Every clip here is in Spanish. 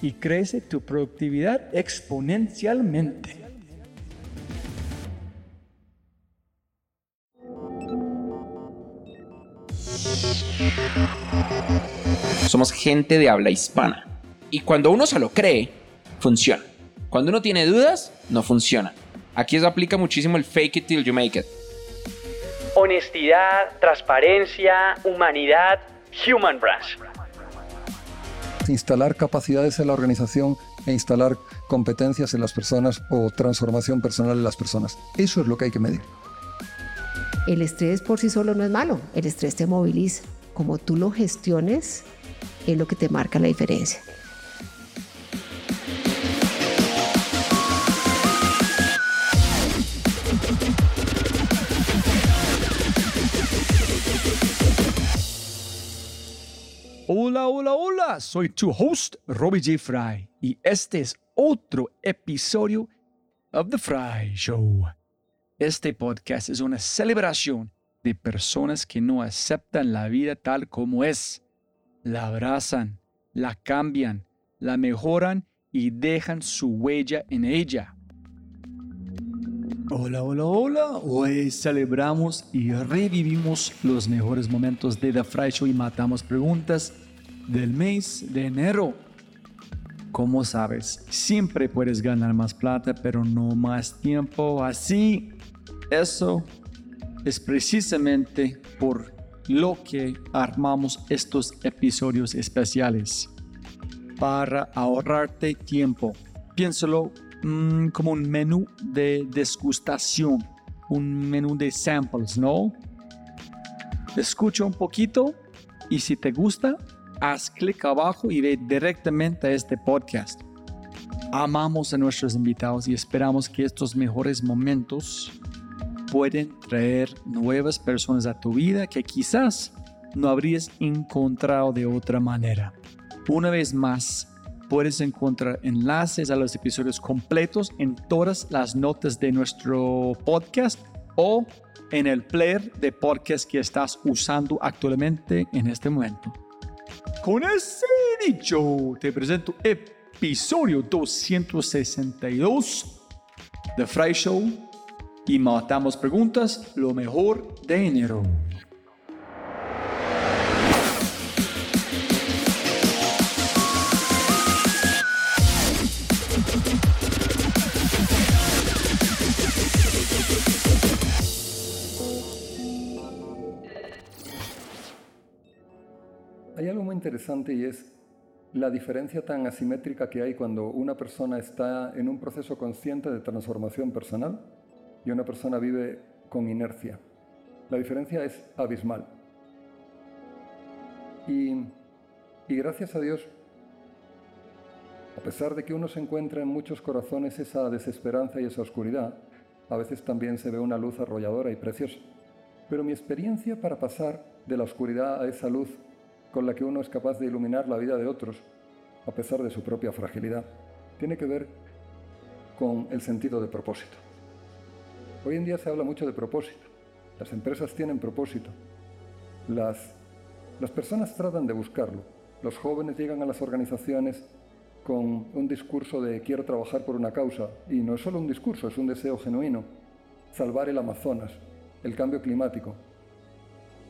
y crece tu productividad exponencialmente. Somos gente de habla hispana. Y cuando uno se lo cree, funciona. Cuando uno tiene dudas, no funciona. Aquí se aplica muchísimo el fake it till you make it. Honestidad, transparencia, humanidad, human branch instalar capacidades en la organización e instalar competencias en las personas o transformación personal en las personas. Eso es lo que hay que medir. El estrés por sí solo no es malo, el estrés te moviliza. Como tú lo gestiones es lo que te marca la diferencia. Hola, hola, hola, soy tu host, Robbie J. Fry, y este es otro episodio of The Fry Show. Este podcast es una celebración de personas que no aceptan la vida tal como es. La abrazan, la cambian, la mejoran y dejan su huella en ella. Hola, hola, hola. Hoy celebramos y revivimos los mejores momentos de The Fry Show y matamos preguntas del mes de enero. Como sabes, siempre puedes ganar más plata, pero no más tiempo. Así, eso es precisamente por lo que armamos estos episodios especiales. Para ahorrarte tiempo. Piénsalo Mm, como un menú de degustación, un menú de samples, ¿no? Escucha un poquito y si te gusta, haz clic abajo y ve directamente a este podcast. Amamos a nuestros invitados y esperamos que estos mejores momentos pueden traer nuevas personas a tu vida que quizás no habrías encontrado de otra manera. Una vez más, Puedes encontrar enlaces a los episodios completos en todas las notas de nuestro podcast o en el player de podcast que estás usando actualmente en este momento. Con ese dicho, te presento episodio 262 de Fry Show y matamos preguntas lo mejor de enero. Hay algo muy interesante y es la diferencia tan asimétrica que hay cuando una persona está en un proceso consciente de transformación personal y una persona vive con inercia. La diferencia es abismal. Y, y gracias a Dios, a pesar de que uno se encuentra en muchos corazones esa desesperanza y esa oscuridad, a veces también se ve una luz arrolladora y preciosa. Pero mi experiencia para pasar de la oscuridad a esa luz con la que uno es capaz de iluminar la vida de otros, a pesar de su propia fragilidad, tiene que ver con el sentido de propósito. Hoy en día se habla mucho de propósito. Las empresas tienen propósito. Las, las personas tratan de buscarlo. Los jóvenes llegan a las organizaciones con un discurso de quiero trabajar por una causa. Y no es solo un discurso, es un deseo genuino. Salvar el Amazonas, el cambio climático,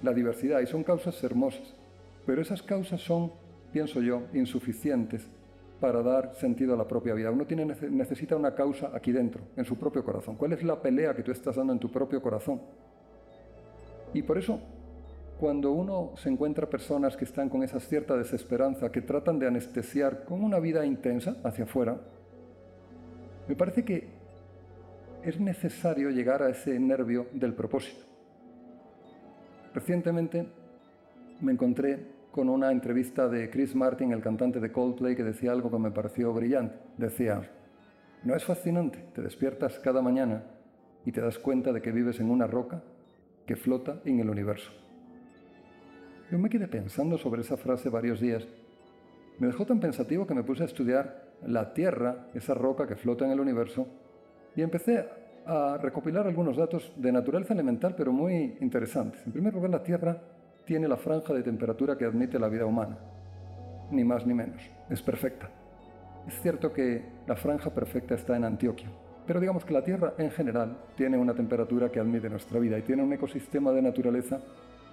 la diversidad. Y son causas hermosas. Pero esas causas son, pienso yo, insuficientes para dar sentido a la propia vida. Uno tiene, necesita una causa aquí dentro, en su propio corazón. ¿Cuál es la pelea que tú estás dando en tu propio corazón? Y por eso, cuando uno se encuentra personas que están con esa cierta desesperanza, que tratan de anestesiar con una vida intensa hacia afuera, me parece que es necesario llegar a ese nervio del propósito. Recientemente me encontré con una entrevista de Chris Martin, el cantante de Coldplay, que decía algo que me pareció brillante. Decía, ¿no es fascinante? Te despiertas cada mañana y te das cuenta de que vives en una roca que flota en el universo. Yo me quedé pensando sobre esa frase varios días. Me dejó tan pensativo que me puse a estudiar la Tierra, esa roca que flota en el universo, y empecé a recopilar algunos datos de naturaleza elemental, pero muy interesantes. En primer lugar, la Tierra tiene la franja de temperatura que admite la vida humana. Ni más ni menos. Es perfecta. Es cierto que la franja perfecta está en Antioquia, pero digamos que la Tierra en general tiene una temperatura que admite nuestra vida y tiene un ecosistema de naturaleza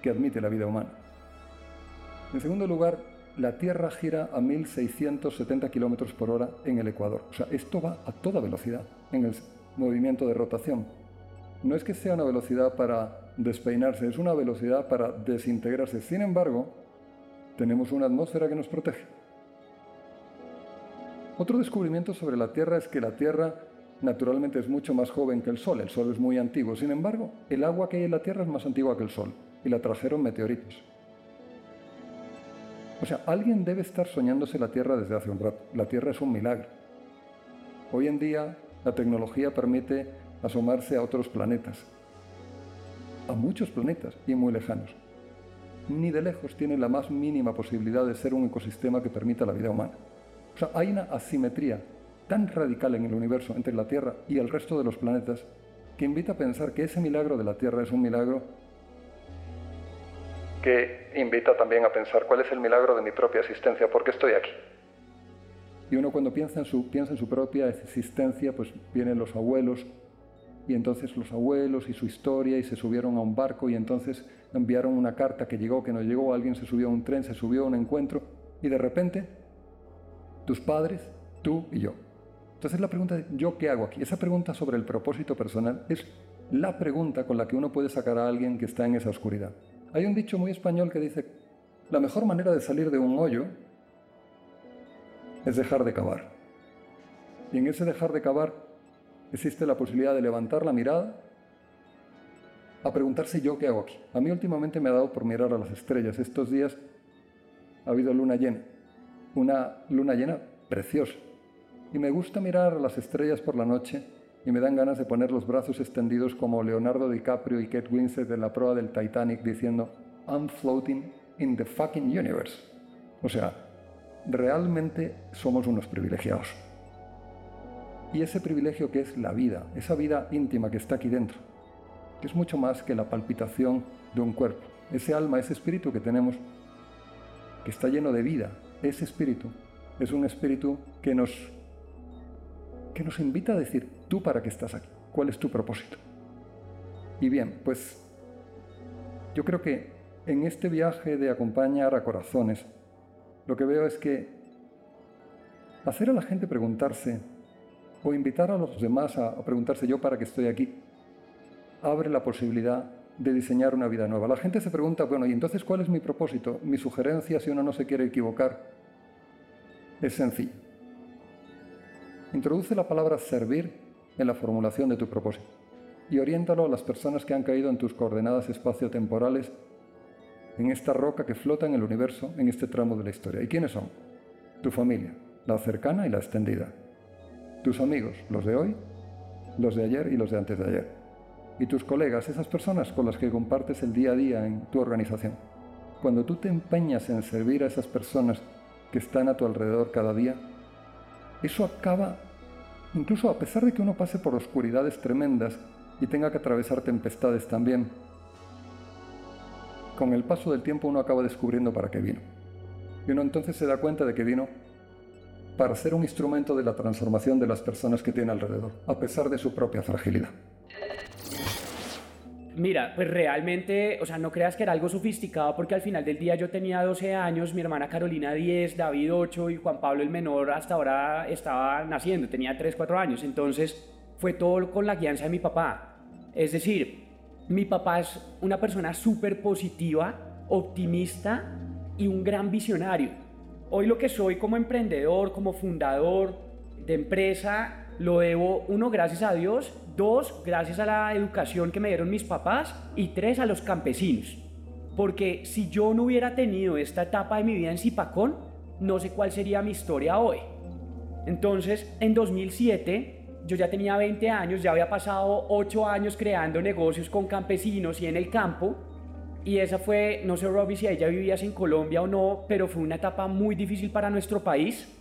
que admite la vida humana. En segundo lugar, la Tierra gira a 1670 km por hora en el Ecuador. O sea, esto va a toda velocidad en el movimiento de rotación. No es que sea una velocidad para despeinarse, es una velocidad para desintegrarse. Sin embargo, tenemos una atmósfera que nos protege. Otro descubrimiento sobre la Tierra es que la Tierra naturalmente es mucho más joven que el Sol. El Sol es muy antiguo. Sin embargo, el agua que hay en la Tierra es más antigua que el Sol y la trajeron meteoritos. O sea, alguien debe estar soñándose la Tierra desde hace un rato. La Tierra es un milagro. Hoy en día la tecnología permite asomarse a otros planetas a muchos planetas y muy lejanos. Ni de lejos tiene la más mínima posibilidad de ser un ecosistema que permita la vida humana. O sea, hay una asimetría tan radical en el universo entre la Tierra y el resto de los planetas que invita a pensar que ese milagro de la Tierra es un milagro que invita también a pensar cuál es el milagro de mi propia existencia, por qué estoy aquí. Y uno cuando piensa en su, piensa en su propia existencia, pues vienen los abuelos, y entonces los abuelos y su historia y se subieron a un barco y entonces enviaron una carta que llegó, que no llegó, alguien se subió a un tren, se subió a un encuentro y de repente tus padres, tú y yo. Entonces la pregunta ¿yo qué hago aquí? Esa pregunta sobre el propósito personal es la pregunta con la que uno puede sacar a alguien que está en esa oscuridad. Hay un dicho muy español que dice, la mejor manera de salir de un hoyo es dejar de cavar. Y en ese dejar de cavar existe la posibilidad de levantar la mirada a preguntarse yo qué hago aquí. A mí últimamente me ha dado por mirar a las estrellas. Estos días ha habido luna llena, una luna llena preciosa. Y me gusta mirar a las estrellas por la noche y me dan ganas de poner los brazos extendidos como Leonardo DiCaprio y Kate Winslet en la prueba del Titanic diciendo I'm floating in the fucking universe. O sea, realmente somos unos privilegiados y ese privilegio que es la vida, esa vida íntima que está aquí dentro, que es mucho más que la palpitación de un cuerpo. Ese alma, ese espíritu que tenemos, que está lleno de vida, ese espíritu es un espíritu que nos, que nos invita a decir, tú para qué estás aquí, cuál es tu propósito. Y bien, pues yo creo que en este viaje de acompañar a corazones, lo que veo es que hacer a la gente preguntarse, o invitar a los demás a, preguntarse yo para qué estoy aquí, abre la posibilidad de diseñar una vida nueva. La gente se pregunta, bueno, ¿y entonces cuál es mi propósito? Mi sugerencia, si uno no se quiere equivocar, es sencilla. Introduce la palabra servir en la formulación de tu propósito. y oriéntalo a las personas que han caído en tus coordenadas espaciotemporales en esta roca que flota en el universo en este tramo de la historia. ¿Y quiénes son? Tu familia, la cercana y la extendida. Tus amigos, los de hoy, los de ayer y los de antes de ayer. Y tus colegas, esas personas con las que compartes el día a día en tu organización. Cuando tú te empeñas en servir a esas personas que están a tu alrededor cada día, eso acaba, incluso a pesar de que uno pase por oscuridades tremendas y tenga que atravesar tempestades también, con el paso del tiempo uno acaba descubriendo para qué vino. Y uno entonces se da cuenta de que vino para ser un instrumento de la transformación de las personas que tiene alrededor, a pesar de su propia fragilidad. Mira, pues realmente, o sea, no creas que era algo sofisticado porque al final del día yo tenía 12 años, mi hermana Carolina 10, David 8 y Juan Pablo el menor hasta ahora estaba naciendo, tenía 3, 4 años. Entonces fue todo con la guianza de mi papá. Es decir, mi papá es una persona súper positiva, optimista y un gran visionario. Hoy lo que soy como emprendedor, como fundador de empresa, lo debo, uno, gracias a Dios, dos, gracias a la educación que me dieron mis papás y tres, a los campesinos. Porque si yo no hubiera tenido esta etapa de mi vida en Zipacón, no sé cuál sería mi historia hoy. Entonces, en 2007, yo ya tenía 20 años, ya había pasado 8 años creando negocios con campesinos y en el campo. Y esa fue, no sé Robbie si ella vivías en Colombia o no, pero fue una etapa muy difícil para nuestro país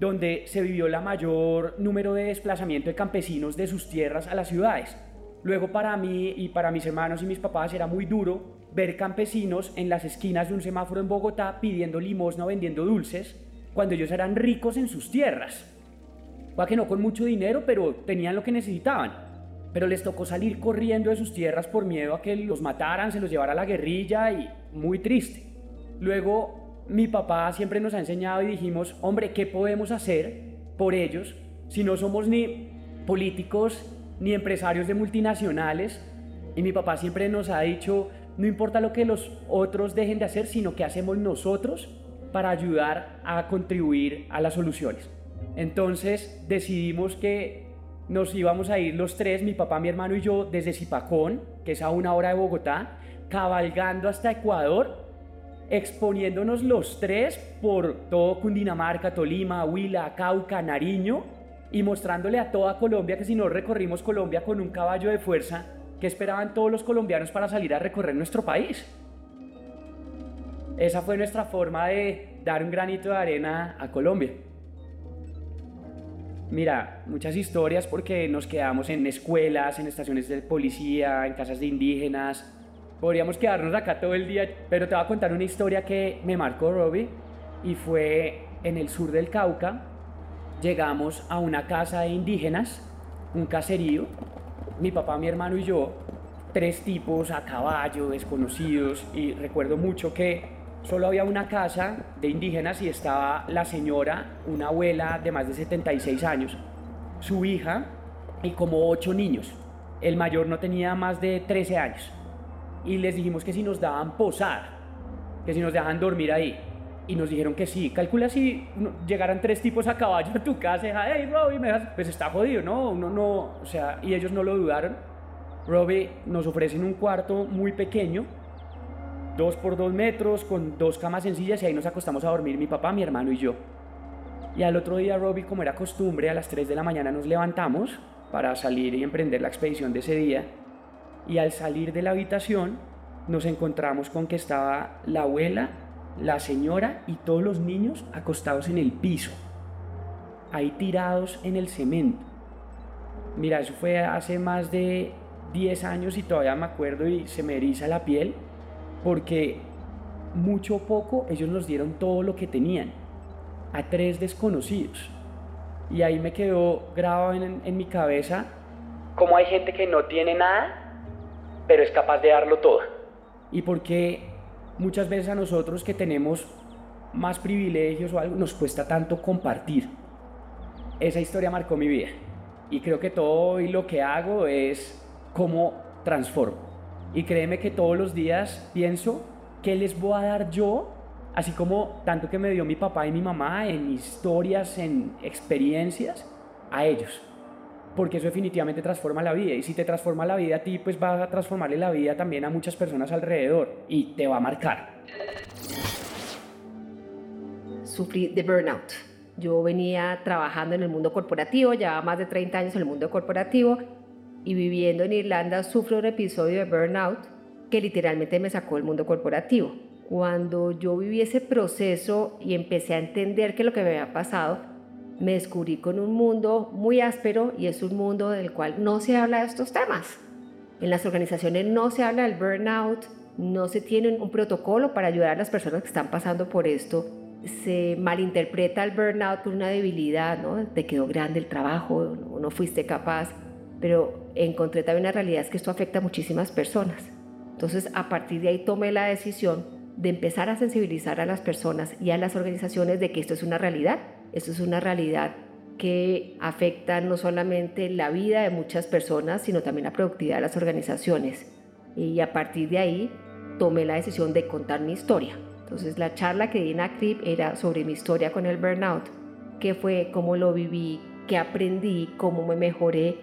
donde se vivió la mayor número de desplazamiento de campesinos de sus tierras a las ciudades. Luego para mí y para mis hermanos y mis papás era muy duro ver campesinos en las esquinas de un semáforo en Bogotá pidiendo limosna o vendiendo dulces cuando ellos eran ricos en sus tierras. Va que no con mucho dinero, pero tenían lo que necesitaban. Pero les tocó salir corriendo de sus tierras por miedo a que los mataran, se los llevara la guerrilla y muy triste. Luego mi papá siempre nos ha enseñado y dijimos, hombre, ¿qué podemos hacer por ellos si no somos ni políticos ni empresarios de multinacionales? Y mi papá siempre nos ha dicho, no importa lo que los otros dejen de hacer, sino que hacemos nosotros para ayudar a contribuir a las soluciones. Entonces decidimos que nos íbamos a ir los tres, mi papá, mi hermano y yo, desde Zipacón, que es a una hora de Bogotá, cabalgando hasta Ecuador exponiéndonos los tres por todo Cundinamarca, Tolima, Huila, Cauca, Nariño y mostrándole a toda Colombia que si no recorrimos Colombia con un caballo de fuerza, que esperaban todos los colombianos para salir a recorrer nuestro país? Esa fue nuestra forma de dar un granito de arena a Colombia. Mira, muchas historias porque nos quedamos en escuelas, en estaciones de policía, en casas de indígenas, Podríamos quedarnos acá todo el día, pero te voy a contar una historia que me marcó Robbie y fue en el sur del Cauca. Llegamos a una casa de indígenas, un caserío, mi papá, mi hermano y yo, tres tipos a caballo, desconocidos, y recuerdo mucho que solo había una casa de indígenas y estaba la señora, una abuela de más de 76 años, su hija y como ocho niños. El mayor no tenía más de 13 años y les dijimos que si nos daban posada, que si nos dejaban dormir ahí. Y nos dijeron que sí. Calcula si llegaran tres tipos a caballo a tu casa y hey, Robbie, me pues está jodido, ¿no? Uno no, o sea, y ellos no lo dudaron. Robbie nos ofrecen un cuarto muy pequeño, dos por dos metros, con dos camas sencillas y ahí nos acostamos a dormir mi papá, mi hermano y yo. Y al otro día, Robbie, como era costumbre, a las 3 de la mañana nos levantamos para salir y emprender la expedición de ese día y al salir de la habitación nos encontramos con que estaba la abuela, la señora y todos los niños acostados en el piso, ahí tirados en el cemento. Mira, eso fue hace más de 10 años y todavía me acuerdo y se me eriza la piel porque mucho poco ellos nos dieron todo lo que tenían a tres desconocidos. Y ahí me quedó grabado en, en mi cabeza cómo hay gente que no tiene nada pero es capaz de darlo todo. Y porque muchas veces a nosotros que tenemos más privilegios o algo, nos cuesta tanto compartir. Esa historia marcó mi vida. Y creo que todo y lo que hago es cómo transformo. Y créeme que todos los días pienso qué les voy a dar yo, así como tanto que me dio mi papá y mi mamá en historias, en experiencias, a ellos. Porque eso definitivamente transforma la vida. Y si te transforma la vida a ti, pues va a transformarle la vida también a muchas personas alrededor y te va a marcar. Sufrí de burnout. Yo venía trabajando en el mundo corporativo, llevaba más de 30 años en el mundo corporativo y viviendo en Irlanda sufro un episodio de burnout que literalmente me sacó del mundo corporativo. Cuando yo viví ese proceso y empecé a entender que lo que me había pasado, me descubrí con un mundo muy áspero y es un mundo del cual no se habla de estos temas. En las organizaciones no se habla del burnout, no se tiene un protocolo para ayudar a las personas que están pasando por esto. Se malinterpreta el burnout por una debilidad, ¿no? Te quedó grande el trabajo, no fuiste capaz, pero encontré también una realidad es que esto afecta a muchísimas personas. Entonces, a partir de ahí tomé la decisión de empezar a sensibilizar a las personas y a las organizaciones de que esto es una realidad esto es una realidad que afecta no solamente la vida de muchas personas, sino también la productividad de las organizaciones. Y a partir de ahí tomé la decisión de contar mi historia. Entonces la charla que di en ACRIP era sobre mi historia con el burnout, qué fue, cómo lo viví, qué aprendí, cómo me mejoré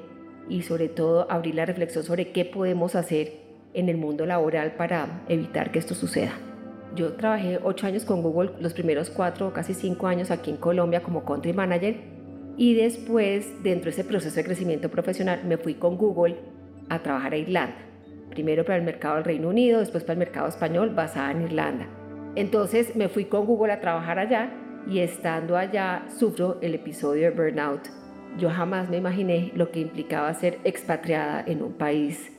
y sobre todo abrir la reflexión sobre qué podemos hacer en el mundo laboral para evitar que esto suceda. Yo trabajé ocho años con Google, los primeros cuatro, casi cinco años aquí en Colombia como country manager y después, dentro de ese proceso de crecimiento profesional, me fui con Google a trabajar a Irlanda. Primero para el mercado del Reino Unido, después para el mercado español, basada en Irlanda. Entonces me fui con Google a trabajar allá y estando allá sufro el episodio de burnout. Yo jamás me imaginé lo que implicaba ser expatriada en un país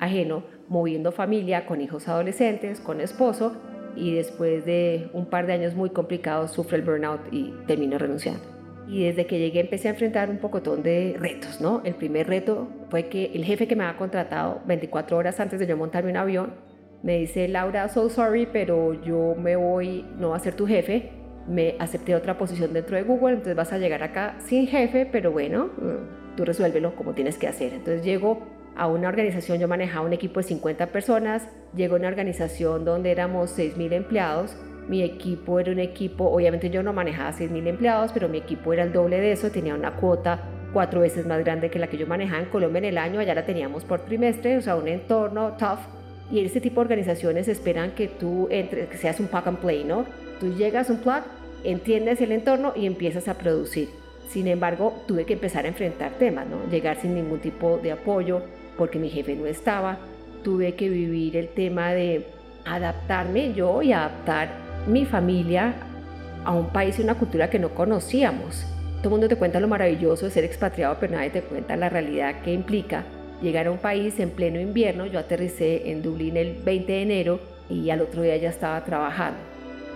ajeno, moviendo familia con hijos adolescentes, con esposo y después de un par de años muy complicados sufre el burnout y termino renunciando. Y desde que llegué empecé a enfrentar un pocotón de retos, ¿no? El primer reto fue que el jefe que me había contratado 24 horas antes de yo montarme un avión me dice, Laura, so sorry, pero yo me voy, no va a ser tu jefe, me acepté otra posición dentro de Google, entonces vas a llegar acá sin jefe, pero bueno, mm, tú resuélvelo como tienes que hacer. Entonces llego a una organización, yo manejaba un equipo de 50 personas, llegó a una organización donde éramos 6.000 empleados, mi equipo era un equipo, obviamente yo no manejaba 6.000 empleados, pero mi equipo era el doble de eso, tenía una cuota cuatro veces más grande que la que yo manejaba en Colombia en el año, allá la teníamos por trimestre, o sea, un entorno tough. Y este tipo de organizaciones esperan que tú entres, que seas un plug and play, ¿no? Tú llegas un plug, entiendes el entorno y empiezas a producir. Sin embargo, tuve que empezar a enfrentar temas, ¿no? Llegar sin ningún tipo de apoyo, porque mi jefe no estaba. Tuve que vivir el tema de adaptarme yo y adaptar mi familia a un país y una cultura que no conocíamos. Todo el mundo te cuenta lo maravilloso de ser expatriado, pero nadie te cuenta la realidad que implica llegar a un país en pleno invierno. Yo aterricé en Dublín el 20 de enero y al otro día ya estaba trabajando.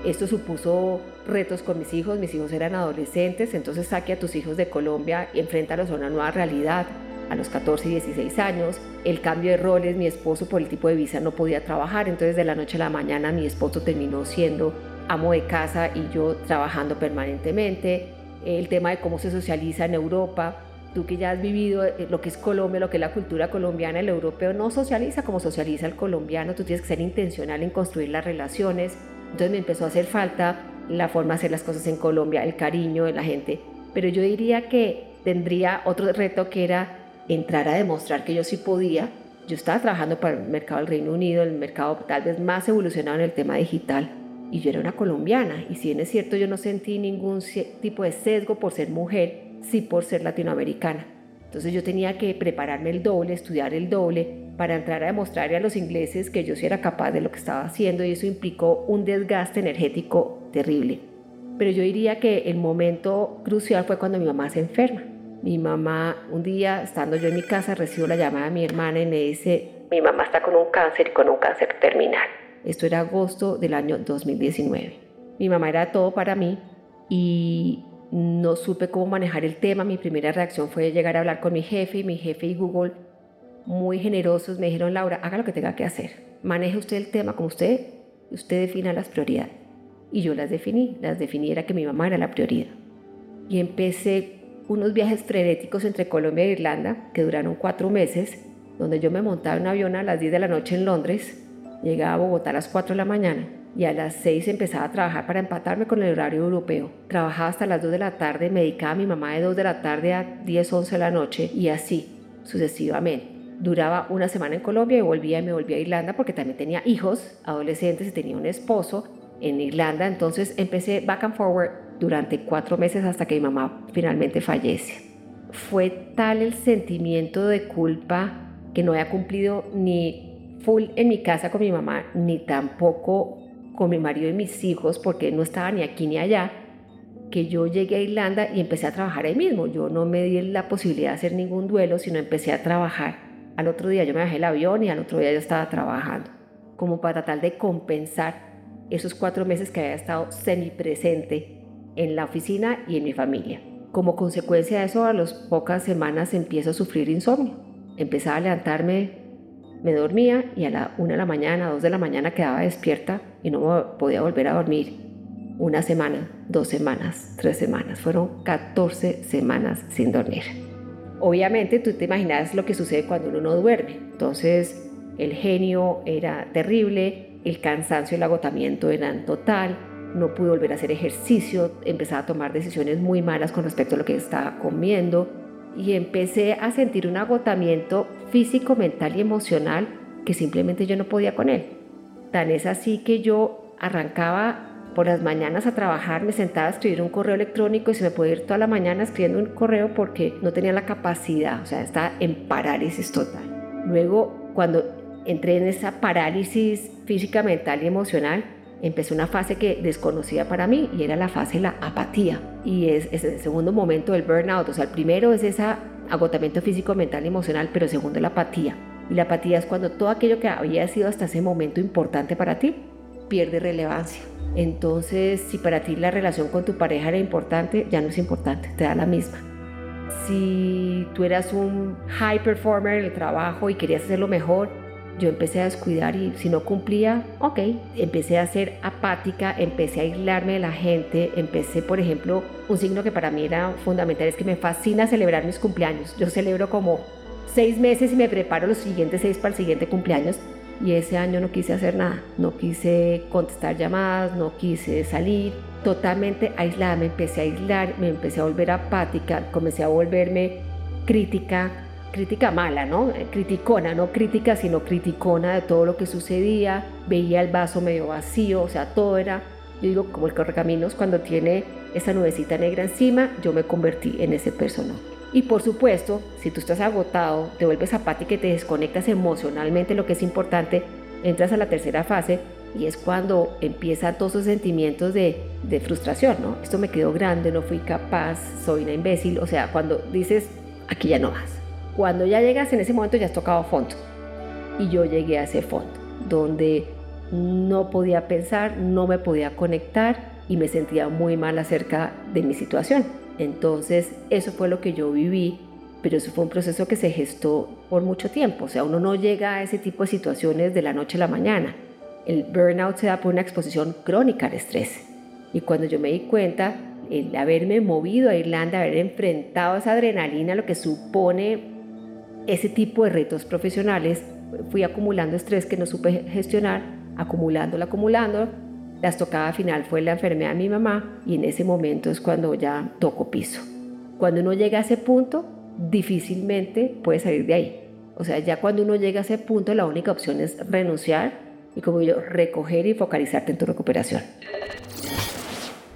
Esto supuso retos con mis hijos, mis hijos eran adolescentes, entonces saque a tus hijos de Colombia y enfréntalos a una nueva realidad a los 14 y 16 años, el cambio de roles, mi esposo por el tipo de visa no podía trabajar, entonces de la noche a la mañana mi esposo terminó siendo amo de casa y yo trabajando permanentemente, el tema de cómo se socializa en Europa, tú que ya has vivido eh, lo que es Colombia, lo que es la cultura colombiana, el europeo no socializa como socializa el colombiano, tú tienes que ser intencional en construir las relaciones, entonces me empezó a hacer falta la forma de hacer las cosas en Colombia, el cariño de la gente, pero yo diría que tendría otro reto que era entrar a demostrar que yo sí podía. Yo estaba trabajando para el mercado del Reino Unido, el mercado tal vez más evolucionado en el tema digital, y yo era una colombiana. Y si bien es cierto, yo no sentí ningún tipo de sesgo por ser mujer, sí por ser latinoamericana. Entonces yo tenía que prepararme el doble, estudiar el doble, para entrar a demostrarle a los ingleses que yo sí era capaz de lo que estaba haciendo y eso implicó un desgaste energético terrible. Pero yo diría que el momento crucial fue cuando mi mamá se enferma. Mi mamá, un día, estando yo en mi casa, recibo la llamada de mi hermana y me dice, mi mamá está con un cáncer y con un cáncer terminal. Esto era agosto del año 2019. Mi mamá era todo para mí y no supe cómo manejar el tema. Mi primera reacción fue llegar a hablar con mi jefe y mi jefe y Google, muy generosos, me dijeron, Laura, haga lo que tenga que hacer. Maneje usted el tema como usted, usted defina las prioridades. Y yo las definí, las definí era que mi mamá era la prioridad. Y empecé unos viajes frenéticos entre Colombia e Irlanda que duraron cuatro meses, donde yo me montaba en un avión a las 10 de la noche en Londres, llegaba a Bogotá a las 4 de la mañana y a las 6 empezaba a trabajar para empatarme con el horario europeo. Trabajaba hasta las 2 de la tarde, me dedicaba a mi mamá de 2 de la tarde a 10, 11 de la noche y así sucesivamente. Duraba una semana en Colombia y volvía y me volvía a Irlanda porque también tenía hijos, adolescentes y tenía un esposo en Irlanda. Entonces empecé back and forward durante cuatro meses hasta que mi mamá finalmente fallece. Fue tal el sentimiento de culpa que no había cumplido ni full en mi casa con mi mamá, ni tampoco con mi marido y mis hijos, porque no estaba ni aquí ni allá, que yo llegué a Irlanda y empecé a trabajar ahí mismo. Yo no me di la posibilidad de hacer ningún duelo, sino empecé a trabajar. Al otro día yo me bajé el avión y al otro día yo estaba trabajando, como para tratar de compensar esos cuatro meses que había estado semipresente en la oficina y en mi familia. Como consecuencia de eso, a las pocas semanas empiezo a sufrir insomnio. Empezaba a levantarme me dormía y a la una de la mañana, dos de la mañana quedaba despierta y no podía volver a dormir. Una semana, dos semanas, tres semanas, fueron 14 semanas sin dormir. Obviamente tú te imaginas lo que sucede cuando uno no duerme. Entonces el genio era terrible, el cansancio y el agotamiento eran total, no pude volver a hacer ejercicio, empezaba a tomar decisiones muy malas con respecto a lo que estaba comiendo, y empecé a sentir un agotamiento físico, mental y emocional que simplemente yo no podía con él. Tan es así que yo arrancaba por las mañanas a trabajar, me sentaba a escribir un correo electrónico y se me podía ir toda la mañana escribiendo un correo porque no tenía la capacidad, o sea, estaba en parálisis total. Luego, cuando entré en esa parálisis física, mental y emocional, empecé una fase que desconocía para mí y era la fase de la apatía. Y es, el segundo momento del burnout. O sea, el primero es ese agotamiento físico, mental y emocional, pero segundo la apatía. Y la apatía es cuando todo aquello que había sido hasta ese momento importante para ti pierde relevancia. Entonces, si para ti la relación con tu pareja era importante, ya no es importante, te da la misma. Si tú eras un high performer en el trabajo y querías hacerlo mejor, yo empecé a descuidar y si no cumplía, ok, empecé a ser apática, empecé a aislarme de la gente, empecé, por ejemplo, un signo que para mí era fundamental es que me fascina celebrar mis cumpleaños. Yo celebro como seis meses y me preparo los siguientes seis para el siguiente cumpleaños y ese año no quise hacer nada, no quise contestar llamadas, no quise salir, totalmente aislada, me empecé a aislar, me empecé a volver apática, comencé a volverme crítica, crítica mala, ¿no? Criticona, no crítica, sino criticona de todo lo que sucedía, veía el vaso medio vacío, o sea, todo era, yo digo, como el correcaminos cuando tiene esa nubecita negra encima, yo me convertí en ese personaje. Y por supuesto, si tú estás agotado, te vuelves apática y te desconectas emocionalmente, lo que es importante, entras a la tercera fase y es cuando empiezan todos esos sentimientos de, de frustración, ¿no? Esto me quedó grande, no fui capaz, soy una imbécil, o sea, cuando dices, aquí ya no vas cuando ya llegas en ese momento ya has tocado fondo. Y yo llegué a ese fondo, donde no podía pensar, no me podía conectar y me sentía muy mal acerca de mi situación. Entonces eso fue lo que yo viví, pero eso fue un proceso que se gestó por mucho tiempo. O sea, uno no llega a ese tipo de situaciones de la noche a la mañana. El burnout se da por una exposición crónica al estrés. Y cuando yo me di cuenta, el haberme movido a Irlanda, haber enfrentado esa adrenalina, lo que supone ese tipo de retos profesionales fui acumulando estrés que no supe gestionar, acumulándolo, acumulando. La estocada final fue la enfermedad de mi mamá y en ese momento es cuando ya toco piso. Cuando uno llega a ese punto, difícilmente puede salir de ahí. O sea, ya cuando uno llega a ese punto, la única opción es renunciar y como yo, recoger y focalizarte en tu recuperación.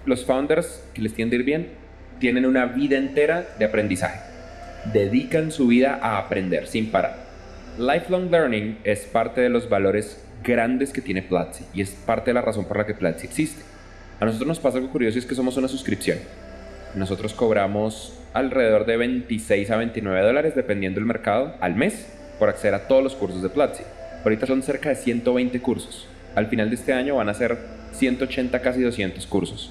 Los founders que les tienden ir bien tienen una vida entera de aprendizaje dedican su vida a aprender sin parar. Lifelong learning es parte de los valores grandes que tiene Platzi y es parte de la razón por la que Platzi existe. A nosotros nos pasa algo curioso y es que somos una suscripción. Nosotros cobramos alrededor de 26 a 29 dólares dependiendo del mercado al mes por acceder a todos los cursos de Platzi. Ahorita son cerca de 120 cursos. Al final de este año van a ser 180, casi 200 cursos.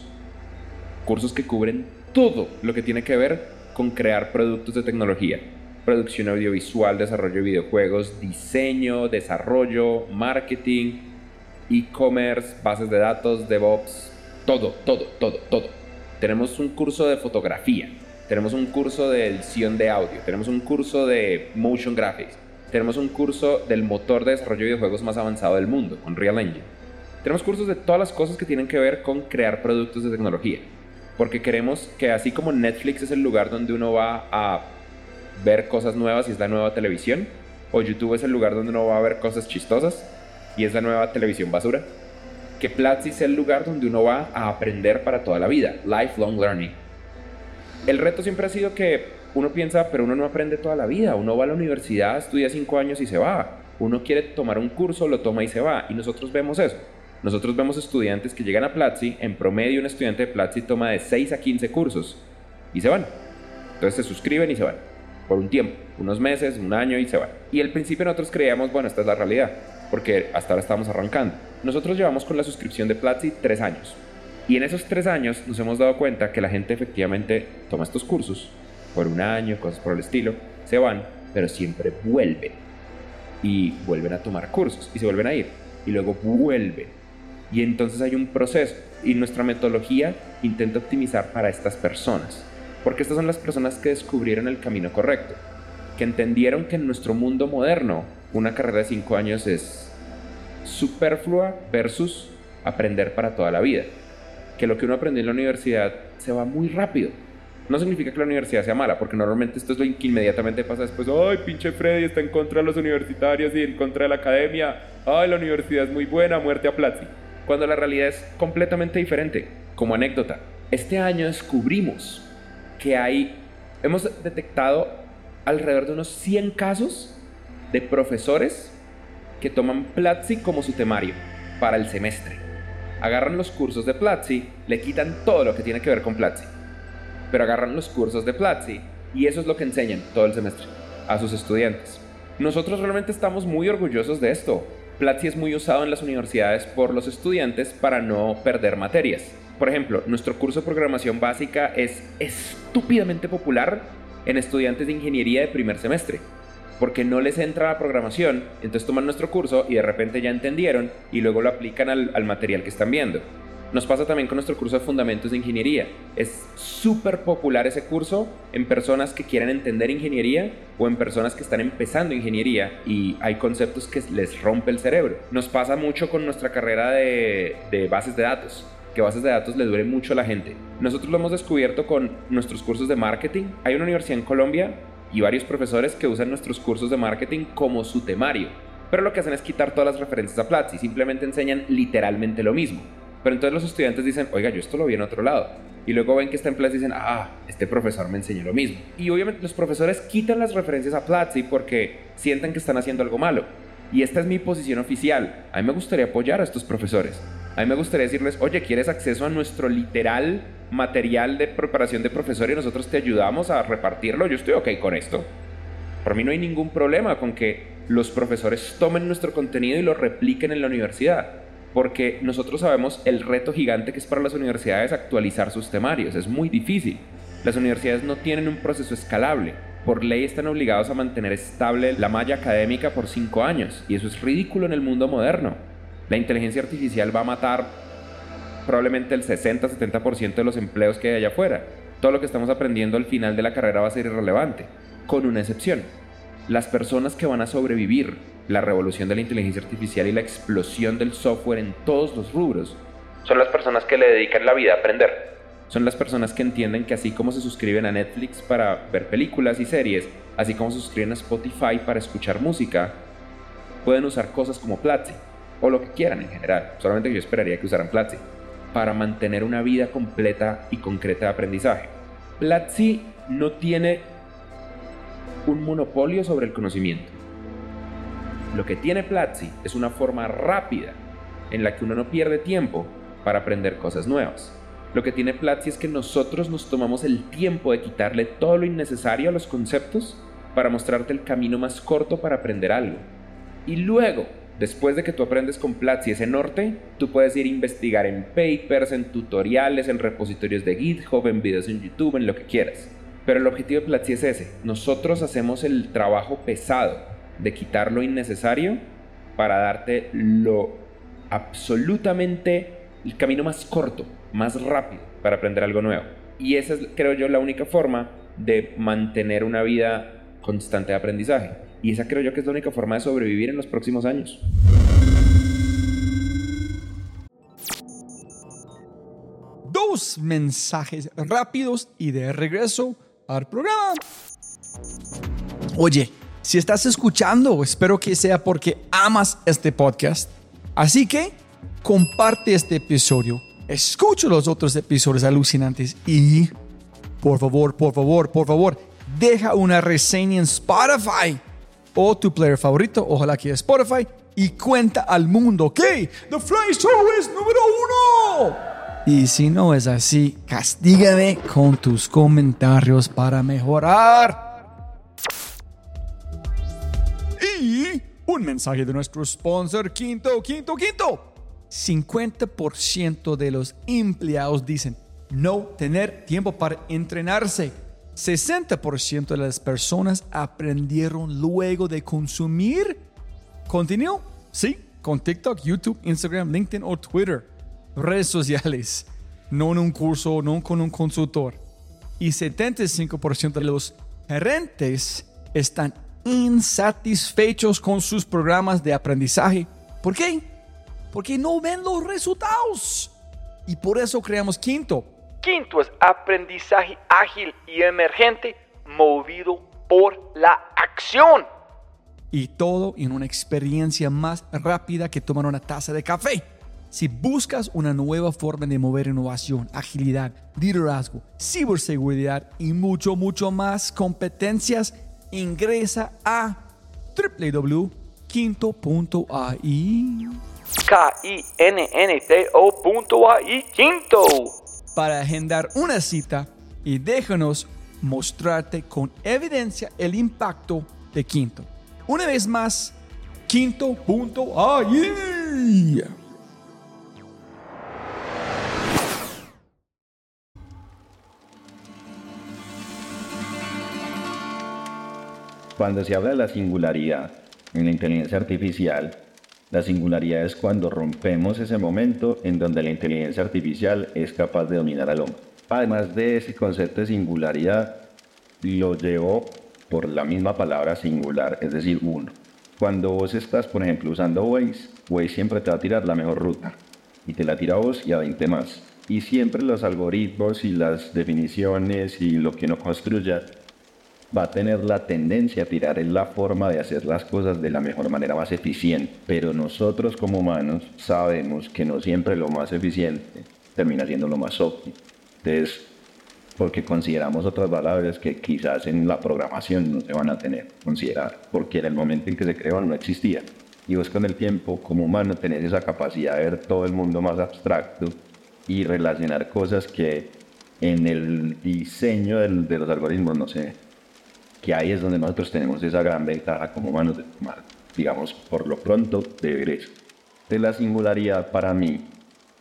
Cursos que cubren todo lo que tiene que ver con crear productos de tecnología, producción audiovisual, desarrollo de videojuegos, diseño, desarrollo, marketing, e-commerce, bases de datos, DevOps, todo, todo, todo, todo. Tenemos un curso de fotografía, tenemos un curso de edición de audio, tenemos un curso de motion graphics, tenemos un curso del motor de desarrollo de videojuegos más avanzado del mundo, con Real Engine Tenemos cursos de todas las cosas que tienen que ver con crear productos de tecnología. Porque queremos que así como Netflix es el lugar donde uno va a ver cosas nuevas y es la nueva televisión, o YouTube es el lugar donde uno va a ver cosas chistosas y es la nueva televisión basura, que Platzi sea el lugar donde uno va a aprender para toda la vida, lifelong learning. El reto siempre ha sido que uno piensa, pero uno no aprende toda la vida, uno va a la universidad, estudia cinco años y se va, uno quiere tomar un curso, lo toma y se va, y nosotros vemos eso. Nosotros vemos estudiantes que llegan a Platzi, en promedio un estudiante de Platzi toma de 6 a 15 cursos y se van. Entonces se suscriben y se van por un tiempo, unos meses, un año y se van. Y al principio nosotros creíamos, bueno, esta es la realidad, porque hasta ahora estamos arrancando. Nosotros llevamos con la suscripción de Platzi tres años. Y en esos tres años nos hemos dado cuenta que la gente efectivamente toma estos cursos por un año, cosas por el estilo, se van, pero siempre vuelven. Y vuelven a tomar cursos y se vuelven a ir. Y luego vuelven. Y entonces hay un proceso. Y nuestra metodología intenta optimizar para estas personas. Porque estas son las personas que descubrieron el camino correcto, que entendieron que en nuestro mundo moderno una carrera de 5 años es superflua versus aprender para toda la vida. Que lo que uno aprendió en la universidad se va muy rápido. No significa que la universidad sea mala, porque normalmente esto es lo que inmediatamente pasa después. Ay, pinche Freddy está en contra de los universitarios y en contra de la academia. Ay, la universidad es muy buena, muerte a Platzi. Cuando la realidad es completamente diferente. Como anécdota, este año descubrimos que hay, hemos detectado alrededor de unos 100 casos de profesores que toman Platzi como su temario para el semestre. Agarran los cursos de Platzi, le quitan todo lo que tiene que ver con Platzi, pero agarran los cursos de Platzi y eso es lo que enseñan todo el semestre a sus estudiantes. Nosotros realmente estamos muy orgullosos de esto. Platzi es muy usado en las universidades por los estudiantes para no perder materias. Por ejemplo, nuestro curso de programación básica es estúpidamente popular en estudiantes de ingeniería de primer semestre, porque no les entra la programación, entonces toman nuestro curso y de repente ya entendieron y luego lo aplican al, material que están viendo. Nos pasa también con nuestro curso de Fundamentos de Ingeniería. Es súper popular ese curso en personas que quieren entender ingeniería o en personas que están empezando ingeniería y hay conceptos que les rompe el cerebro. Nos pasa mucho con nuestra carrera de, bases de datos que bases de datos le dure mucho a la gente. Nosotros lo hemos descubierto con nuestros cursos de marketing. Hay una universidad en Colombia y varios profesores que usan nuestros cursos de marketing como su temario. Pero lo que hacen es quitar todas las referencias a Platzi, simplemente enseñan literalmente lo mismo. Pero entonces los estudiantes dicen, oiga, yo esto lo vi en otro lado. Y luego ven que está en Platzi y dicen, ah, este profesor me enseñó lo mismo. Y obviamente los profesores quitan las referencias a Platzi porque sienten que están haciendo algo malo. Y esta es mi posición oficial. A mí me gustaría apoyar a estos profesores. A mí me gustaría decirles, oye, ¿quieres acceso a nuestro literal material de preparación de profesor y nosotros te ayudamos a repartirlo? Yo estoy ok con esto. Por mí no hay ningún problema con que los profesores tomen nuestro contenido y lo repliquen en la universidad. Porque nosotros sabemos el reto gigante que es para las universidades actualizar sus temarios. Es muy difícil. Las universidades no tienen un proceso escalable. Por ley están obligados a mantener estable la malla académica por cinco años. Y eso es ridículo en el mundo moderno. La inteligencia artificial va a matar probablemente el 60-70% de los empleos que hay allá afuera. Todo lo que estamos aprendiendo al final de la carrera va a ser irrelevante, con una excepción. Las personas que van a sobrevivir la revolución de la inteligencia artificial y la explosión del software en todos los rubros son las personas que le dedican la vida a aprender. Son las personas que entienden que así como se suscriben a Netflix para ver películas y series, así como se suscriben a Spotify para escuchar música, pueden usar cosas como Platzi, o lo que quieran en general. Solamente yo esperaría que usaran Platzi para mantener una vida completa y concreta de aprendizaje. Platzi no tiene un monopolio sobre el conocimiento. Lo que tiene Platzi es una forma rápida en la que uno no pierde tiempo para aprender cosas nuevas. Lo que tiene Platzi es que nosotros nos tomamos el tiempo de quitarle todo lo innecesario a los conceptos para mostrarte el camino más corto para aprender algo. Y luego Después de que tú aprendes con Platzi ese norte, tú puedes ir a investigar en papers, en tutoriales, en repositorios de GitHub, en videos en YouTube, en lo que quieras. Pero el objetivo de Platzi es ese. Nosotros hacemos el trabajo pesado de quitar lo innecesario para darte lo absolutamente el camino más corto, más rápido para aprender algo nuevo. Y esa es, creo yo, la única forma de mantener una vida constante de aprendizaje. Y esa creo yo que es la única forma de sobrevivir en los próximos años. dos mensajes rápidos y de regreso al programa. Oye, si estás escuchando, espero que sea porque amas este podcast. Así que comparte este episodio, escucha los otros episodios alucinantes y por favor, por favor, por favor, deja una reseña en Spotify o tu player favorito, ojalá que Spotify, y cuenta al mundo que The Fly Show es número uno. Y si no es así, castígame con tus comentarios para mejorar. Un mensaje de nuestro sponsor, Quinto, Quinto, Quinto. 50% de los empleados dicen no tener tiempo para entrenarse. 60% de las personas aprendieron luego de consumir contenido, sí, con TikTok, YouTube, Instagram, LinkedIn o Twitter, redes sociales, no en un curso, no con un consultor. Y 75% de los gerentes están insatisfechos con sus programas de aprendizaje. ¿Por qué? Porque no ven los resultados. Y por eso creamos Quinto. Quinto es aprendizaje ágil y emergente movido por la acción. Y todo en una experiencia más rápida que tomar una taza de café. Si buscas una nueva forma de mover innovación, agilidad, liderazgo, ciberseguridad y mucho, mucho más competencias, ingresa a www.quinto.ai. K-I-N-N-T-O.ai Quinto. Para agendar una cita y déjanos mostrarte con evidencia el impacto de Quinto. Una vez más, quinto.ai. Cuando se habla de la singularidad en la inteligencia artificial, la singularidad es cuando rompemos ese momento en donde la inteligencia artificial es capaz de dominar al hombre. Además de ese concepto de singularidad, lo llevo por la misma palabra singular, es decir, uno. Cuando vos estás, por ejemplo, usando Waze, Waze siempre te va a tirar la mejor ruta y te la tira a vos y a 20 más. Y siempre los algoritmos y las definiciones y lo que uno construya va a tener la tendencia a tirar en la forma de hacer las cosas de la mejor manera más eficiente. Pero nosotros como humanos sabemos que no siempre lo más eficiente termina siendo lo más óptimo. Entonces, porque consideramos otras variables que quizás en la programación no se van a tener considerar, porque en el momento en que se creó no existía. Y vos con el tiempo, como humano, tenés esa capacidad de ver todo el mundo más abstracto y relacionar cosas que en el diseño del, de los algoritmos no se ven que ahí es donde nosotros tenemos esa gran ventaja como humanos de tomar, digamos, por lo pronto, de egreso. De la singularidad para mí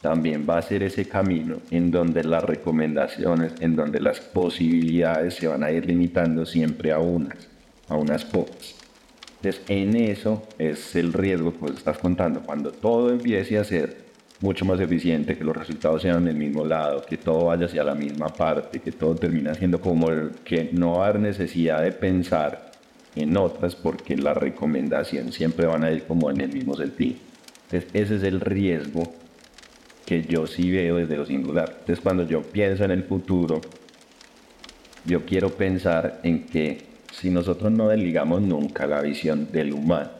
también va a ser ese camino en donde las recomendaciones, en donde las posibilidades se van a ir limitando siempre a unas, a unas pocas. Entonces, en eso es el riesgo que vos estás contando. Cuando todo empiece a ser mucho más eficiente, que los resultados sean del mismo lado, que todo vaya hacia la misma parte, que todo termine siendo como el, que no va a haber necesidad de pensar en otras porque la recomendación siempre van a ir como en el mismo sentido. Entonces ese es el riesgo que yo sí veo desde lo singular. Entonces cuando yo pienso en el futuro, yo quiero pensar en que si nosotros no desligamos nunca la visión del humano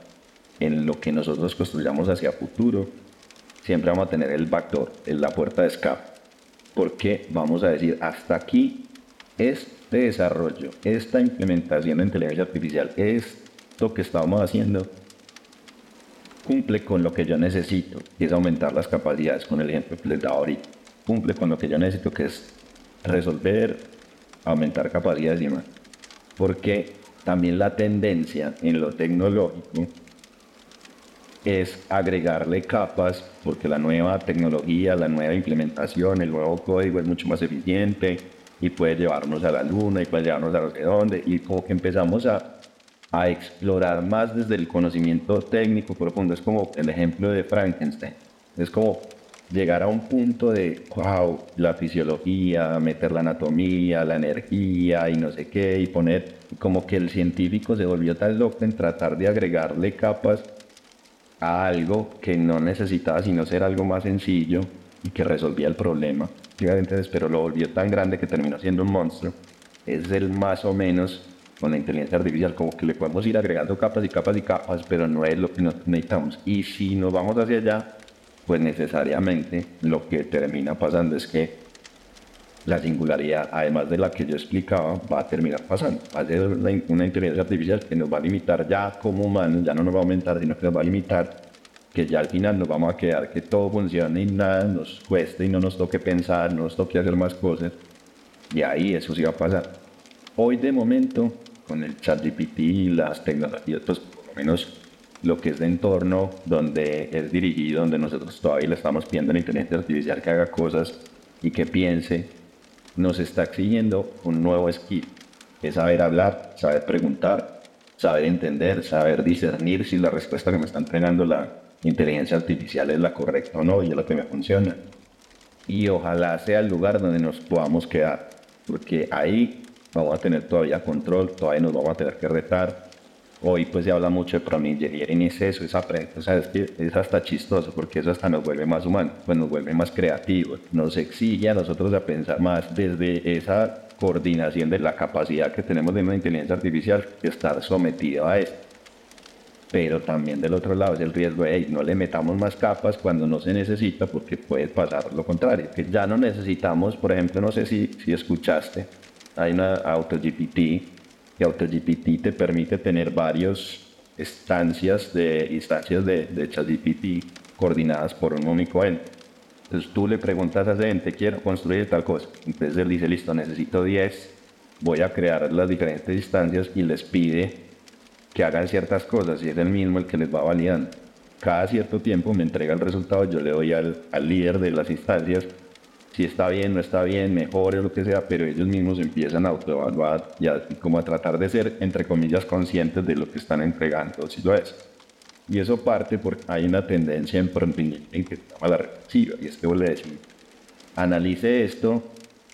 en lo que nosotros construyamos hacia futuro, siempre vamos a tener el backdoor, la puerta de escape. Porque vamos a decir, hasta aquí este desarrollo, esta implementación de inteligencia artificial, esto que estamos haciendo, cumple con lo que yo necesito, que es aumentar las capacidades, con el ejemplo que les daba ahorita. Cumple con lo que yo necesito, que es resolver, aumentar capacidades y demás. Porque también la tendencia en lo tecnológico es agregarle capas porque la nueva tecnología, la nueva implementación, el nuevo código es mucho más eficiente y puede llevarnos a la luna y puede llevarnos a no sé dónde y como que empezamos a, a explorar más desde el conocimiento técnico profundo. Es como el ejemplo de Frankenstein. Es como llegar a un punto de, wow, la fisiología, meter la anatomía, la energía y no sé qué, y poner como que el científico se volvió tan loco en tratar de agregarle capas a algo que no necesitaba sino ser algo más sencillo y que resolvía el problema. Pero lo volvió tan grande que terminó siendo un monstruo. Es el más o menos con la inteligencia artificial, como que le podemos ir agregando capas y capas y capas, pero no es lo que necesitamos. Y si nos vamos hacia allá, pues necesariamente lo que termina pasando es que la singularidad, además de la que yo explicaba, va a terminar pasando. Va a ser una inteligencia artificial que nos va a limitar ya como humanos, ya no nos va a aumentar, sino que nos va a limitar, que ya al final nos vamos a quedar que todo funcione y nada nos cueste y no nos toque pensar, no nos toque hacer más cosas. Y ahí eso sí va a pasar. Hoy de momento, con el chat GPT y las tecnologías, pues por lo menos lo que es de entorno, donde es dirigido, donde nosotros todavía le estamos pidiendo a la inteligencia artificial que haga cosas y que piense nos está exigiendo un nuevo skill, es saber hablar, saber preguntar, saber entender, saber discernir si la respuesta que me está entregando la inteligencia artificial es la correcta o no y es lo que me funciona. Y ojalá sea el lugar donde nos podamos quedar, porque ahí vamos a tener todavía control, todavía nos vamos a tener que retar. Hoy pues se habla mucho de prompt y es eso, es o sea, es que es hasta chistoso porque eso hasta nos vuelve más humanos, pues nos vuelve más creativos, nos exige a nosotros a pensar más desde esa coordinación de la capacidad que tenemos de una inteligencia artificial estar sometido a esto. Pero también del otro lado es el riesgo de no le metamos más capas cuando no se necesita porque puede pasar lo contrario, que ya no necesitamos, por ejemplo, no sé si, si escuchaste, hay una AutoGPT que AutoGPT te permite tener varias instancias de, instancias de, de ChatGPT coordinadas por un único ente. Entonces tú le preguntas a ese ente, quiero construir tal cosa. Entonces él dice, listo, necesito 10, voy a crear las diferentes instancias y les pide que hagan ciertas cosas y es el mismo el que les va validando. Cada cierto tiempo me entrega el resultado, yo le doy al, al líder de las instancias si está bien, no está bien, mejor lo que sea, pero ellos mismos empiezan a autoevaluar y a, como a tratar de ser, entre comillas, conscientes de lo que están entregando, si lo es. Y eso parte porque hay una tendencia en en que se llama la reflexiva, y es que vos le decís, analice esto,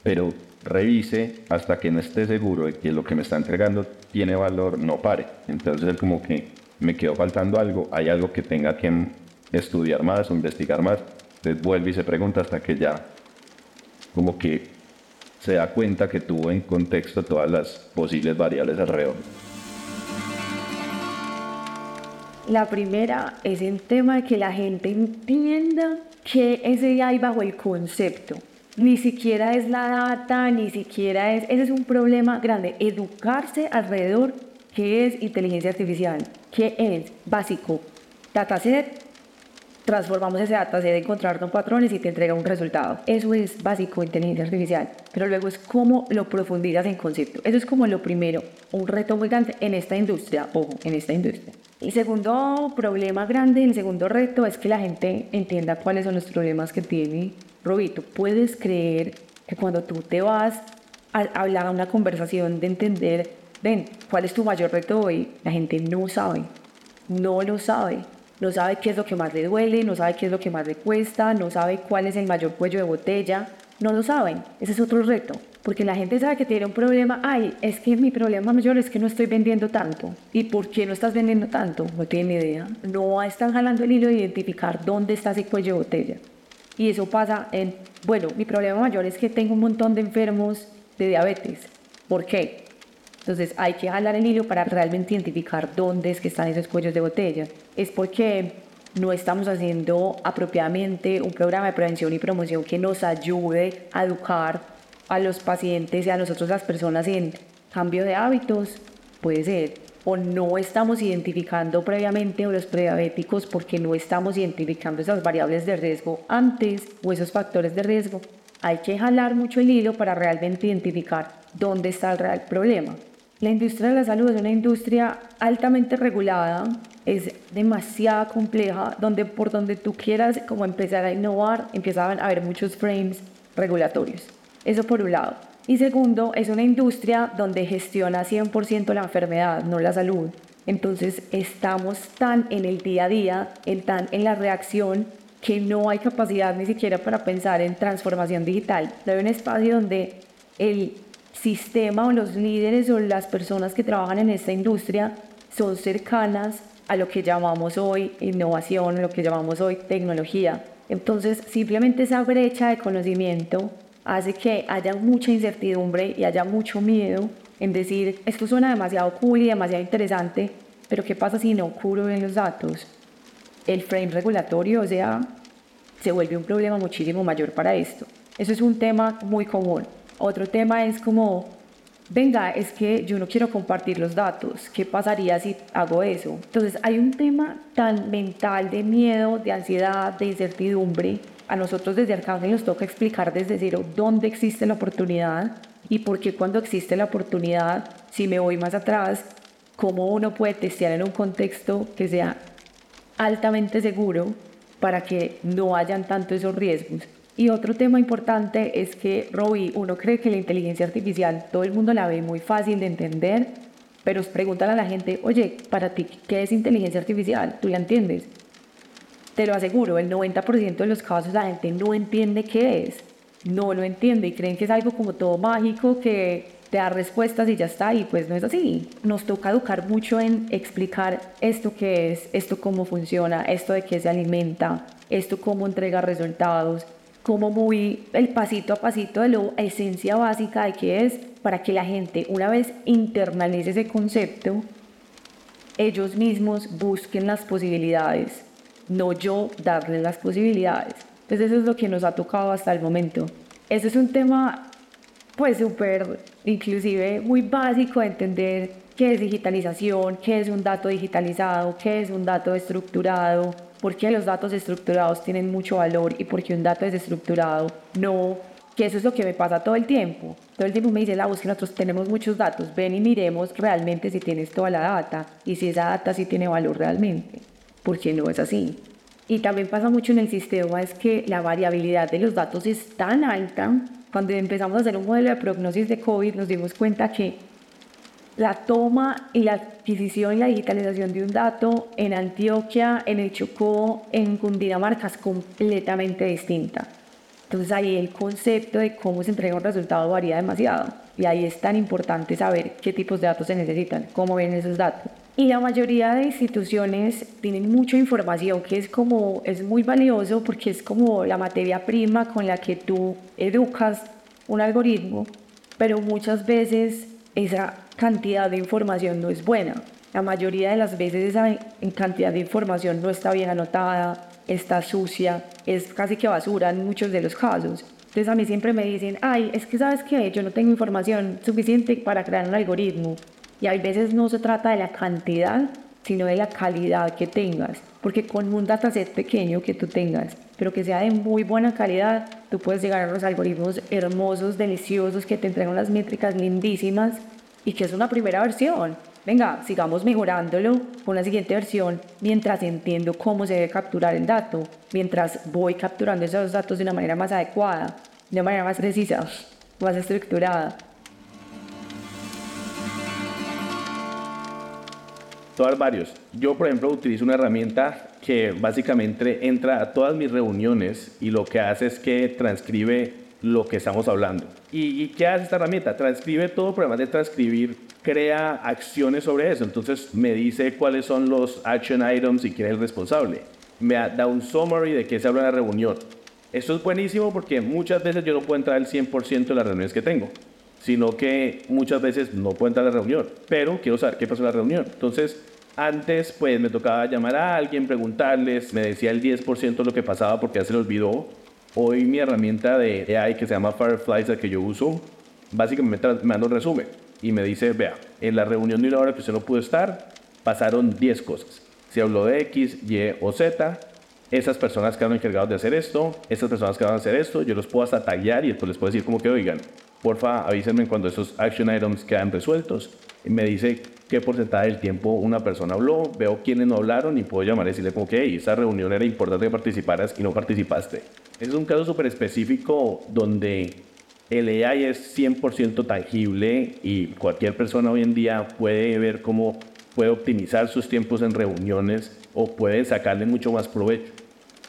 pero revise hasta que no esté seguro de que lo que me está entregando tiene valor, no pare. Entonces es como que me quedó faltando algo, hay algo que tenga que estudiar más o investigar más. Entonces vuelve y se pregunta hasta que ya como que se da cuenta que tuvo en contexto todas las posibles variables alrededor. La primera es el tema de que la gente entienda que ese hay bajo el concepto. Ni siquiera es la data, ni siquiera es... Ese es un problema grande. Educarse alrededor qué es inteligencia artificial, qué es básico. Dataset, transformamos ese dataset de encontrar patrones y te entrega un resultado. Eso es básico inteligencia artificial, pero luego es cómo lo profundizas en concepto. Eso es como lo primero, un reto muy grande en esta industria, ojo, en esta industria. El segundo problema grande, el segundo reto es que la gente entienda cuáles son los problemas que tiene Robito. Puedes creer que cuando tú te vas a hablar a una conversación de entender, ven, ¿cuál es tu mayor reto hoy? La gente no sabe, no lo sabe no sabe qué es lo que más le duele, no sabe qué es lo que más le cuesta, no sabe cuál es el mayor cuello de botella, no lo saben. Ese es otro reto, porque la gente sabe que tiene un problema, ay, es que mi problema mayor es que no estoy vendiendo tanto. ¿Y por qué no estás vendiendo tanto? No tiene idea. No están jalando el hilo de identificar dónde está ese cuello de botella. Y eso pasa en, bueno, mi problema mayor es que tengo un montón de enfermos de diabetes. ¿Por qué? Entonces hay que jalar el hilo para realmente identificar dónde es que están esos cuellos de botella. Es porque no estamos haciendo apropiadamente un programa de prevención y promoción que nos ayude a educar a los pacientes y a nosotros las personas en cambio de hábitos, puede ser. O no estamos identificando previamente a los prediabéticos porque no estamos identificando esas variables de riesgo antes o esos factores de riesgo. Hay que jalar mucho el hilo para realmente identificar dónde está el real problema. La industria de la salud es una industria altamente regulada, es demasiado compleja, donde por donde tú quieras como empezar a innovar, empiezan a haber muchos frames regulatorios. Eso por un lado. Y segundo, es una industria donde gestiona 100% la enfermedad, no la salud. Entonces estamos tan en el día a día, en tan en la reacción, que no hay capacidad ni siquiera para pensar en transformación digital. Hay un espacio donde el sistema o los líderes o las personas que trabajan en esta industria son cercanas a lo que llamamos hoy innovación, lo que llamamos hoy tecnología. Entonces, simplemente esa brecha de conocimiento hace que haya mucha incertidumbre y haya mucho miedo en decir, esto suena demasiado cool y demasiado interesante, pero ¿qué pasa si no cubro bien los datos? El frame regulatorio, o sea, se vuelve un problema muchísimo mayor para esto. Eso es un tema muy común. Otro tema es como, venga, es que yo no quiero compartir los datos, ¿qué pasaría si hago eso? Entonces hay un tema tan mental de miedo, de ansiedad, de incertidumbre. A nosotros desde Arcángel nos toca explicar desde cero dónde existe la oportunidad y por qué cuando existe la oportunidad, si me voy más atrás, cómo uno puede testear en un contexto que sea altamente seguro para que no hayan tanto esos riesgos. Y otro tema importante es que, Robbie, uno cree que la inteligencia artificial todo el mundo la ve muy fácil de entender, pero preguntan a la gente, oye, para ti, ¿qué es inteligencia artificial? ¿Tú la entiendes? Te lo aseguro, el 90% de los casos la gente no entiende qué es, no lo entiende y creen que es algo como todo mágico que te da respuestas y ya está, y pues no es así. Nos toca educar mucho en explicar esto qué es, esto cómo funciona, esto de qué se alimenta, esto cómo entrega resultados, como muy el pasito a pasito de la esencia básica de qué es, para que la gente una vez internalice ese concepto, ellos mismos busquen las posibilidades, no yo darles las posibilidades. Entonces eso es lo que nos ha tocado hasta el momento. Ese es un tema pues súper, inclusive muy básico de entender qué es digitalización, qué es un dato digitalizado, qué es un dato estructurado, por qué los datos estructurados tienen mucho valor y por qué un dato desestructurado no, que eso es lo que me pasa todo el tiempo. Todo el tiempo me dice la que nosotros tenemos muchos datos, ven y miremos realmente si tienes toda la data y si esa data sí tiene valor realmente, porque no es así. Y también pasa mucho en el sistema es que la variabilidad de los datos es tan alta cuando empezamos a hacer un modelo de prognosis de COVID nos dimos cuenta que la toma y la adquisición y la digitalización de un dato en Antioquia, en el Chocó, en Cundinamarca es completamente distinta. Entonces ahí el concepto de cómo se entrega un resultado varía demasiado y ahí es tan importante saber qué tipos de datos se necesitan, cómo ven esos datos. Y la mayoría de instituciones tienen mucha información que es como, es muy valioso porque es como la materia prima con la que tú educas un algoritmo, pero muchas veces esa cantidad de información no es buena. La mayoría de las veces esa cantidad de información no está bien anotada, está sucia, es casi que basura en muchos de los casos. Entonces a mí siempre me dicen, ay, es que sabes que yo no tengo información suficiente para crear un algoritmo. Y hay veces no se trata de la cantidad, sino de la calidad que tengas. Porque con un dataset pequeño que tú tengas, pero que sea de muy buena calidad, tú puedes llegar a los algoritmos hermosos, deliciosos, que te entregan las métricas lindísimas y que es una primera versión. Venga, sigamos mejorándolo con la siguiente versión mientras entiendo cómo se debe capturar el dato, mientras voy capturando esos datos de una manera más adecuada, de una manera más precisa, más estructurada. Todas varios. Yo, por ejemplo, utilizo una herramienta que básicamente entra a todas mis reuniones y lo que hace es que transcribe lo que estamos hablando. ¿Y, qué hace esta herramienta? Transcribe todo, pero además de transcribir, crea acciones sobre eso. Entonces me dice cuáles son los action items y quién es el responsable. Me da un summary de qué se habla en la reunión. Esto es buenísimo porque muchas veces yo no puedo entrar al 100% de las reuniones que tengo sino que muchas veces no puedo entrar a la reunión, pero quiero saber qué pasó en la reunión. Entonces, antes pues me tocaba llamar a alguien, preguntarles, me decía el 10% de lo que pasaba porque ya se lo olvidó. Hoy mi herramienta de AI que se llama Fireflies, la que yo uso, básicamente me manda un resumen y me dice, vea, en la reunión de una hora que usted no pudo estar, pasaron 10 cosas. Se habló de X, Y o Z, esas personas quedaron encargadas de hacer esto, esas personas quedaron de hacer esto, yo los puedo hasta tallar y después les puedo decir como que, oigan, porfa avísenme cuando esos action items quedan resueltos. Y me dice qué porcentaje del tiempo una persona habló, veo quiénes no hablaron y puedo llamar y decirle como que hey, esa reunión era importante que participaras y no participaste. Es un caso súper específico donde el AI es 100% tangible y cualquier persona hoy en día puede ver cómo puede optimizar sus tiempos en reuniones o puede sacarle mucho más provecho.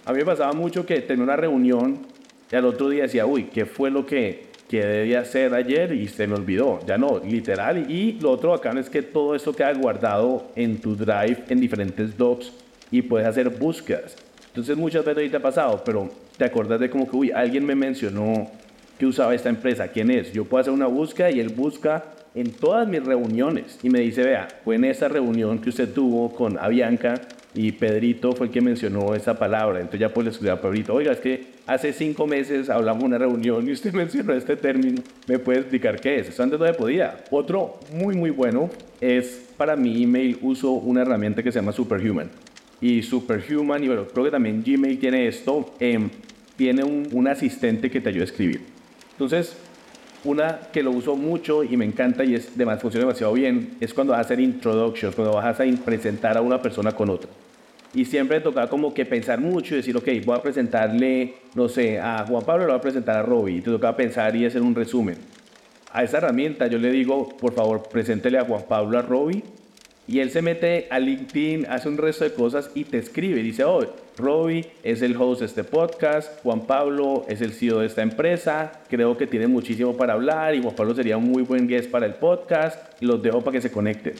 A mí me pasaba mucho que tenía una reunión y al otro día decía, uy, ¿qué fue lo que que debía hacer ayer y se me olvidó. Ya no, literal. Y lo otro bacano es que todo esto queda guardado en tu drive en diferentes docs y puedes hacer búsquedas. Entonces muchas veces te ha pasado, pero te acordás de como que, uy, alguien me mencionó que usaba esta empresa, ¿quién es? Yo puedo hacer una búsqueda y él busca en todas mis reuniones y me dice, vea, fue en esa reunión que usted tuvo con Avianca y Pedrito fue el que mencionó esa palabra. Entonces ya pues le escribí a Pedrito, oiga, es que hace cinco meses hablamos una reunión y usted mencionó este término, ¿me puede explicar qué es? Eso antes no podía. Otro muy muy bueno es para mi email uso una herramienta que se llama Superhuman. Y Superhuman, y bueno, creo que también Gmail tiene esto, em, tiene un, un asistente que te ayuda a escribir. Entonces, una que lo uso mucho y me encanta y es funciona demasiado bien es cuando vas a hacer introductions, cuando vas a presentar a una persona con otra. Y siempre toca como que pensar mucho y decir, ok, voy a presentarle, no sé, a Juan Pablo, lo voy a presentar a Robbie. Y te toca pensar y hacer un resumen. A esa herramienta yo le digo, por favor, preséntele a Juan Pablo, a Robbie, y él se mete a LinkedIn, hace un resto de cosas y te escribe. Dice, oh, Robbie es el host de este podcast, Juan Pablo es el CEO de esta empresa, creo que tiene muchísimo para hablar y Juan Pablo sería un muy buen guest para el podcast y los dejo para que se conecten.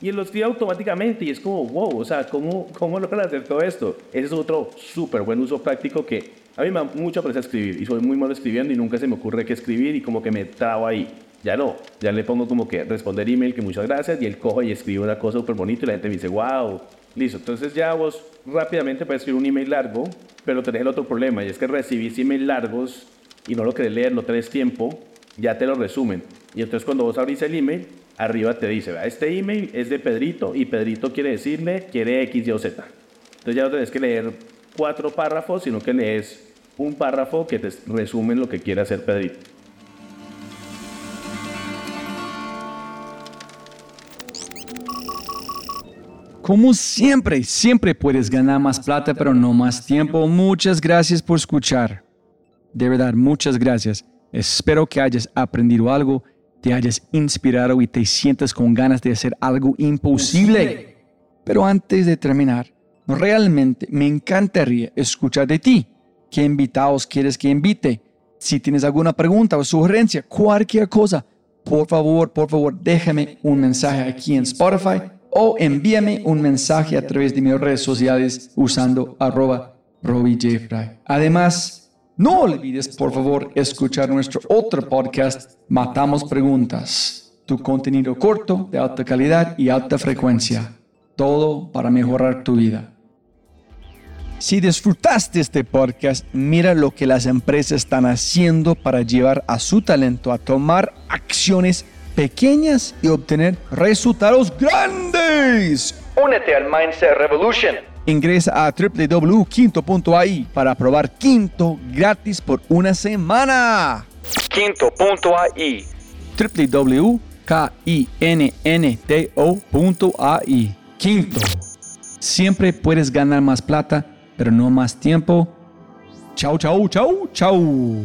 Y él lo escribe automáticamente y es como, wow, o sea, ¿cómo, cómo logran hacer todo esto? Ese es otro súper buen uso práctico que a mí me da mucha presa escribir y soy muy malo escribiendo y nunca se me ocurre qué escribir y como que me trabo ahí. Ya no, ya le pongo como que responder email, que muchas gracias, y él coge y escribe una cosa súper bonita y la gente me dice, wow, listo. Entonces ya vos rápidamente puedes escribir un email largo, pero tenés el otro problema, y es que recibís email largos y no lo querés leer, no tenés tiempo, ya te lo resumen. Y entonces cuando vos abrís el email, arriba te dice, este email es de Pedrito, y Pedrito quiere decirle, quiere X, Y o Z. Entonces ya no tenés que leer cuatro párrafos, sino que lees un párrafo que te resumen lo que quiere hacer Pedrito. Como siempre, siempre puedes ganar más plata, pero no más tiempo. Muchas gracias por escuchar. De verdad, muchas gracias. Espero que hayas aprendido algo, te hayas inspirado y te sientas con ganas de hacer algo imposible. Pero antes de terminar, realmente me encantaría escuchar de ti. ¿Qué invitados quieres que invite? Si tienes alguna pregunta o sugerencia, cualquier cosa, por favor, por favor, déjame un mensaje aquí en Spotify o envíame un mensaje a través de mis redes sociales usando arroba Además, no olvides por favor escuchar nuestro otro podcast, Matamos Preguntas, tu contenido corto, de alta calidad y alta frecuencia. Todo para mejorar tu vida. Si disfrutaste este podcast, mira lo que las empresas están haciendo para llevar a su talento a tomar acciones pequeñas y obtener resultados grandes. Únete al Mindset Revolution. Ingresa a www.quinto.ai para probar Quinto gratis por una semana. Quinto.ai www.kinnto.ai Quinto. Siempre puedes ganar más plata, pero no más tiempo. Chau, chau, chau, chau.